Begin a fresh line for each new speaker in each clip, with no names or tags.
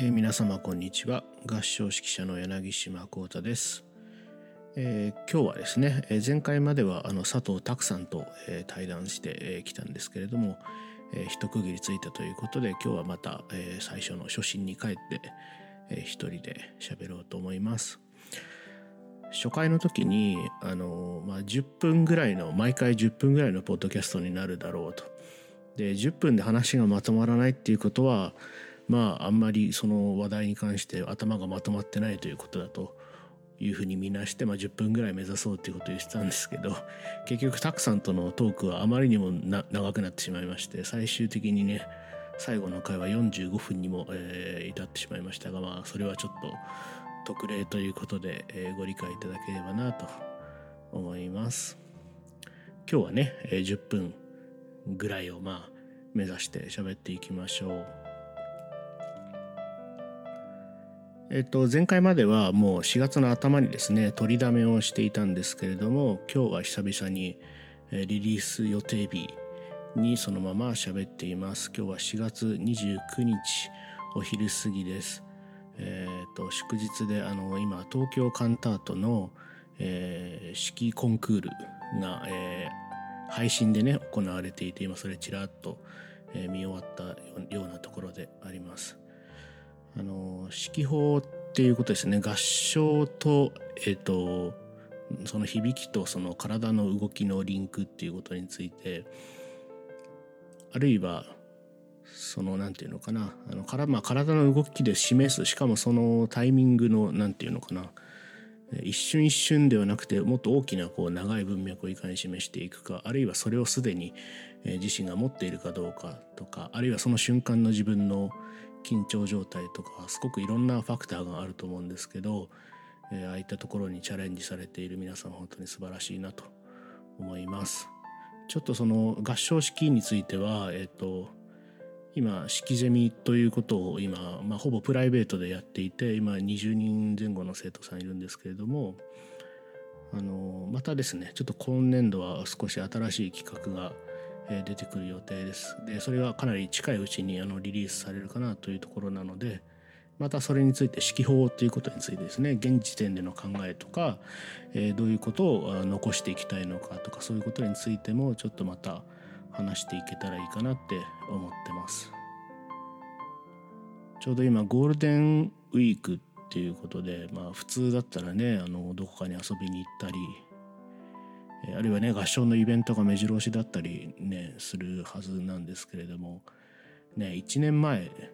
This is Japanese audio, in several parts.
えー、皆様こんにちは。合唱指揮者の柳島幸太です、えー、今日はですね、え前回まではあの佐藤拓さんと、え対談してきたんですけれども、え一区切りついたということで今日はまた、え最初の初心に帰って、え一人で喋ろうと思います。初回の時にあの、まあ、10分ぐらいの毎回10分ぐらいのポッドキャストになるだろうと。で10分で話がまとまらないっていうことはまああんまりその話題に関して頭がまとまってないということだというふうに見なして、まあ、10分ぐらい目指そうということを言ってたんですけど結局たくさんとのトークはあまりにも長くなってしまいまして最終的にね最後の回は45分にも、えー、至ってしまいましたがまあそれはちょっと特例ということで、えー、ご理解いただければなと思います。今日はね、えー、10分ぐらいをまあ目指して喋っていきましょう。えっと、前回まではもう4月の頭にですね取りだめをしていたんですけれども今日は久々にリリース予定日にそのまま喋っています今日は4月29日お昼過ぎですえーと、祝日であの今東京カンタートの、えー、式コンクールが、えー、配信でね行われていて今それちらっと、えー、見終わったようなところであります。あの式法っていうことですね。合唱と,、えーと、その響きとその体の動きのリンクっていうことについてあるいはそのなんていうのかな。あのから、まあ、体の動きで示す。しかもそのタイミングのなんていうのかな。一瞬一瞬ではなくてもっと大きなこう長い文脈をいかに示していくか。あるいはそれをすでに自身が持っているかどうかとか。あるいはその瞬間の自分の緊張状態とかすごくいろんなファクターがあると思うんですけどああいったところにチャレンジされている皆さん本当に素晴らしいなと思います。ちょっとその合唱式については、えっ、と今式ゼミということを今、まあ、ほぼプライベートでやっていて今20人前後の生徒さんいるんですけれどもあのまたですねちょっと今年度は少し新しい企画が出てくる予定です。でそれはかなり近いうちにあのリリースされるかなというところなのでまたそれについて指揮法ということについてですね現時点での考えとか、えー、どういうことを残していきたいのかとかそういうことについてもちょっとまた話していけたらいいかなって思ってます。ちょうど今ゴールデンウィークっていうことでまあ普通だったらねあのどこかに遊びに行ったりあるいはね合唱のイベントが目白押しだったりねするはずなんですけれどもね1年前ね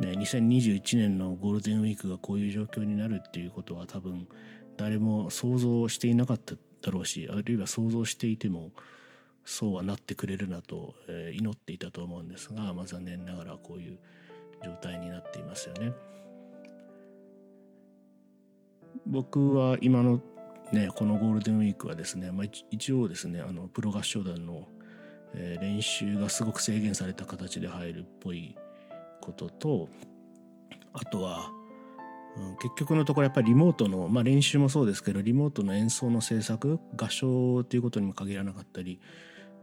2021年のゴールデンウィークがこういう状況になるっていうことは多分誰も想像していなかっただろうしあるいは想像していてもそうはなってくれるなと、え、祈っていたと思うんですが、まあ、残念ながらこういう状態になっていますよね。僕は今のねこのゴールデンウィークはですね、まあ、一応ですねあのプロ合唱団の、えー、練習がすごく制限された形で入るっぽいこととあとは、うん、結局のところやっぱりリモートの、まあ、練習もそうですけどリモートの演奏の制作合唱ということにも限らなかったり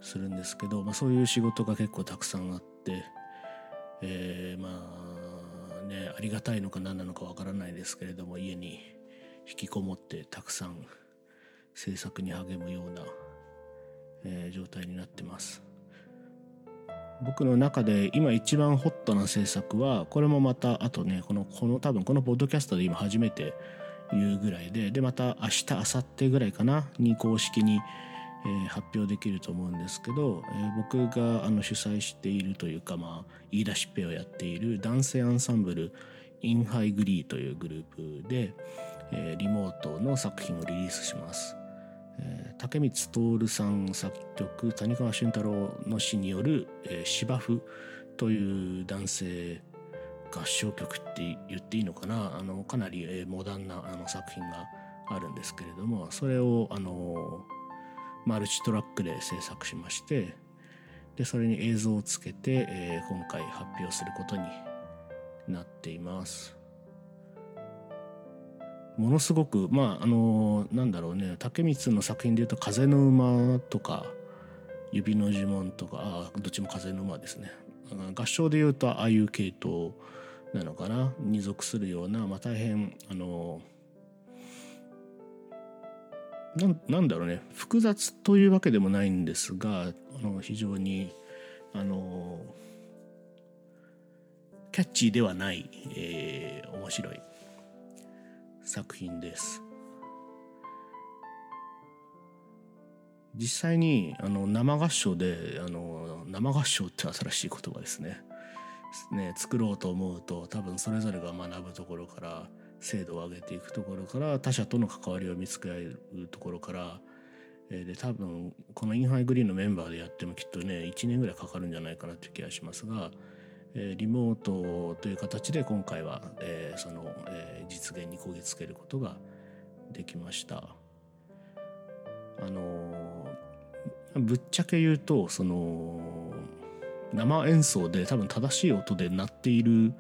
するんですけど、まあ、そういう仕事が結構たくさんあって、えー、まあねありがたいのか何なのかわからないですけれども家に引きこもってたくさん制作に励むような、えー、状態になってます。僕の中で今一番ホットな制作はこれもまたあとねこのこの多分このポッドキャストで今初めて言うぐらいででまた明日明後日ぐらいかなに公式にえー、発表できると思うんですけど、えー、僕があの主催しているというか、まあ、言い出しっぺをやっている男声アンサンブル In High Glee というグループで、リモートの作品をリリースします。武満徹さん作曲谷川俊太郎の詩による、芝生という男声合唱曲って言っていいのかなあのかなり、モダンなあの作品があるんですけれどもそれをあのマルチトラックで制作しましてでそれに映像をつけて、今回発表することになっていますものすごくまああのなんだろうね。竹光の作品でいうと「風の馬」とか「指の呪文」とかあどっちも「風の馬」ですね。合唱でいうとああいう系統なのかな。に属するような、まあ、大変あのななんだろうね。複雑というわけでもないんですがあの非常にあのキャッチーではない、えー、面白い。作品です。実際にあの生合唱であの生合唱って新しい言葉ですねね作ろうと思うと多分それぞれが学ぶところから精度を上げていくところから他者との関わりを見つけるところからで多分このインハイグリーンのメンバーでやってもきっとね1年ぐらいかかるんじゃないかなという気がしますがリモートという形で今回はその実現にこぎつけることができました。あのぶっちゃけ言うとその生演奏で多分正しい音で鳴っている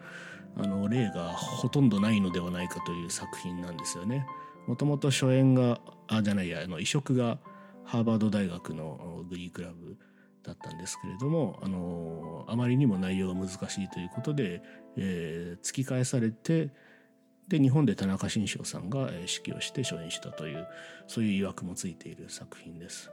あの例がほとんどないのではないかという作品なんですよね。もともと初演があじゃないやあの移植がハーバード大学のグリークラブだったんですけれどもあのあまりにも内容が難しいということで、えー、突き返されてで日本で田中新章さんが指揮をして初演したというそういう曰くもついている作品です。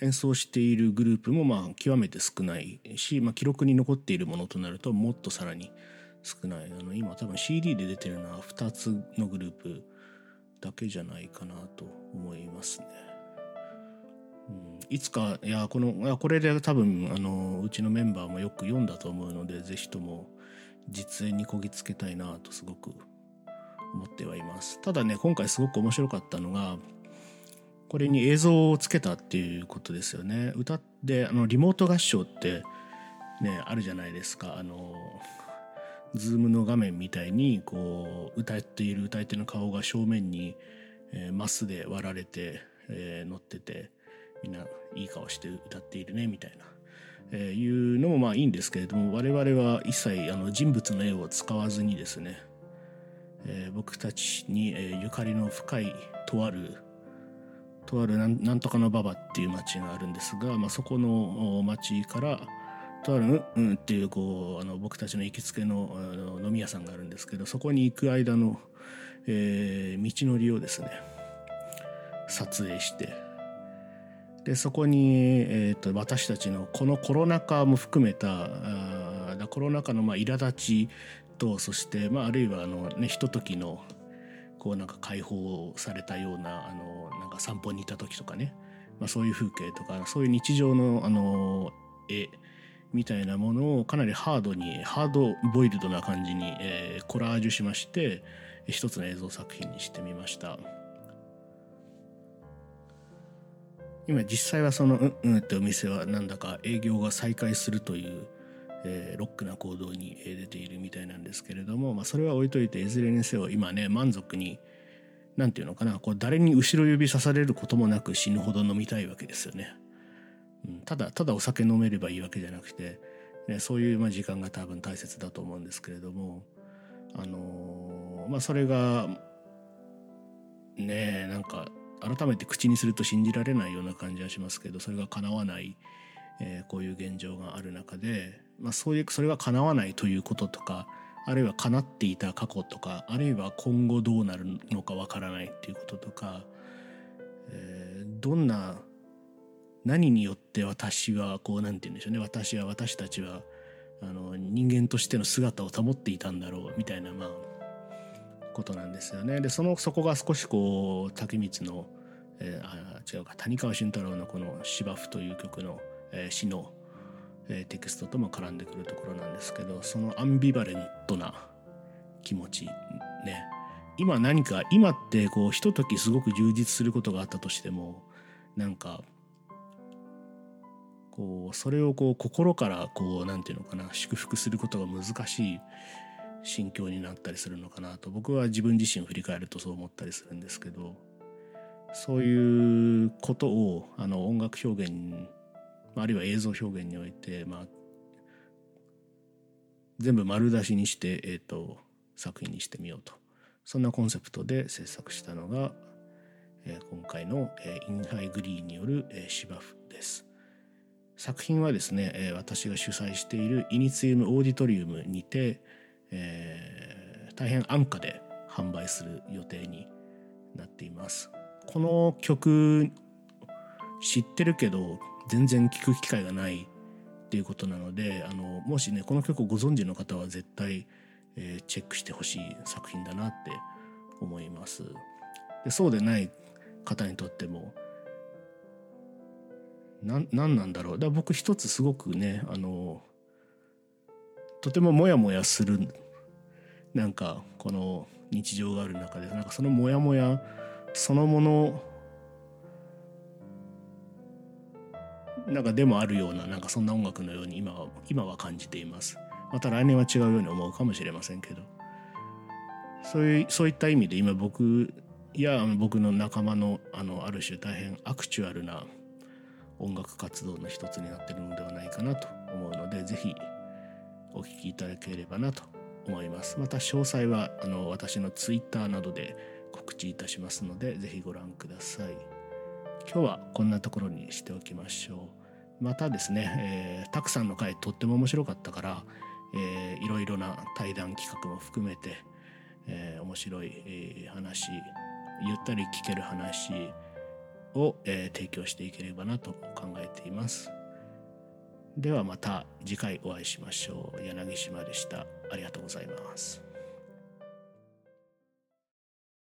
演奏しているグループもまあ極めて少ないし、まあ、記録に残っているものとなるともっとさらに少ないあの今多分 CD で出てるのは2つのグループだけじゃないかなと思いますね。うん、いつかいやこのいやこれで多分あのうちのメンバーもよく読んだと思うので是非とも実演にこぎつけたいなとすごく思ってはいます。ただね今回すごく面白かったのがこれに映像をつけたっていうことですよね歌ってあのリモート合唱ってねあるじゃないですかあのズームの画面みたいにこう歌っている歌い手の顔が正面に、えー、マスで割られて、えー、乗っててみんないい顔して歌っているねみたいな、えー、いうのもまあいいんですけれども我々は一切あの人物の絵を使わずにですね、えー、僕たちに、えー、ゆかりの深いとあるとあるなんとかの馬場っていう町があるんですが、まあ、そこの町からとあるうんっていうこうあの僕たちの行きつけのあの飲み屋さんがあるんですけどそこに行く間の、えー、道のりをですね撮影してでそこに、えーと、私たちのこのコロナ禍も含めたあコロナ禍のまあ苛立ちとそして、まあ、あるいはあの、ね、ひとときのこうなんか解放されたようなあのなんか散歩に行った時とかね、まあ、そういう風景とかそういう日常のあの絵みたいなものをかなりハードにハードボイルドな感じに、えー、コラージュしまして一つの映像作品にしてみました今実際はその「うんうん」ってお店はなんだか営業が再開するというえー、ロックな行動に出ているみたいなんですけれども、まあ、それは置いといていずれにせよ今ね満足に何て言うのかなこう誰に後ろ指さされることもなく死ぬほど飲みたいわけですよね。うん、ただただお酒飲めればいいわけじゃなくて、ね、そういうまあ時間が多分大切だと思うんですけれどもあのー、まあそれがねなんか改めて口にすると信じられないような感じはしますけどそれが叶わない、えー、こういう現状がある中でまあ、そういうそれが叶わないということとかあるいは叶っていた過去とかあるいは今後どうなるのかわからないっていうこととか、えー、どんな何によって私はこうなんて言うんでしょうね私は私たちはあの人間としての姿を保っていたんだろうみたいなまあことなんですよね。でそのそこが少しこう竹光の、えー、あ違うか谷川俊太郎のこの「芝生」という曲の、えー、詩のえテキストとも絡んでくるところなんですけどそのアンビバレントな気持ちね今何か今ってこうひとときすごく充実することがあったとしてもなんかこうそれをこう心からこうなんていうのかな祝福することが難しい心境になったりするのかなと僕は自分自身を振り返るとそう思ったりするんですけどそういうことをあの音楽表現あるいは映像表現において、まあ、全部丸出しにして、えーと、作品にしてみようと。そんなコンセプトで制作したのが、えー、今回の、えー、 In High Glee による、えー、芝生です。作品はですね、えー、私が主催している Initium Auditorium にて、えー、大変安価で販売する予定になっています。この曲知ってるけど全然聴く機会がないっていうことなのであのもしねこの曲をご存知の方は絶対、えー、チェックしてほしい作品だなって思います。でそうでない方にとっても何なんだろう。だ僕一つすごくねあのとてもモヤモヤするなんかこの日常がある中でなんかそのモヤモヤそのものなんかでもあるようななんかそんな音楽のように今は今は感じています。また来年は違うように思うかもしれませんけど。そういうそういった意味で今僕や僕の仲間のあのある種大変アクチュアルな音楽活動の一つになってるのではないかなと思うのでぜひお聴きいただければなと思います。また詳細はあの私のツイッターなどで告知いたしますのでぜひご覧ください。今日はこんなところにしておきましょう。またですね、えー、たくさんの回とっても面白かったから、えー、いろいろな対談企画も含めて、えー、面白い、えー、話ゆったり聞ける話を、えー、提供していければなと考えています。ではまた次回お会いしましょう。柳島でした。ありがとうございます。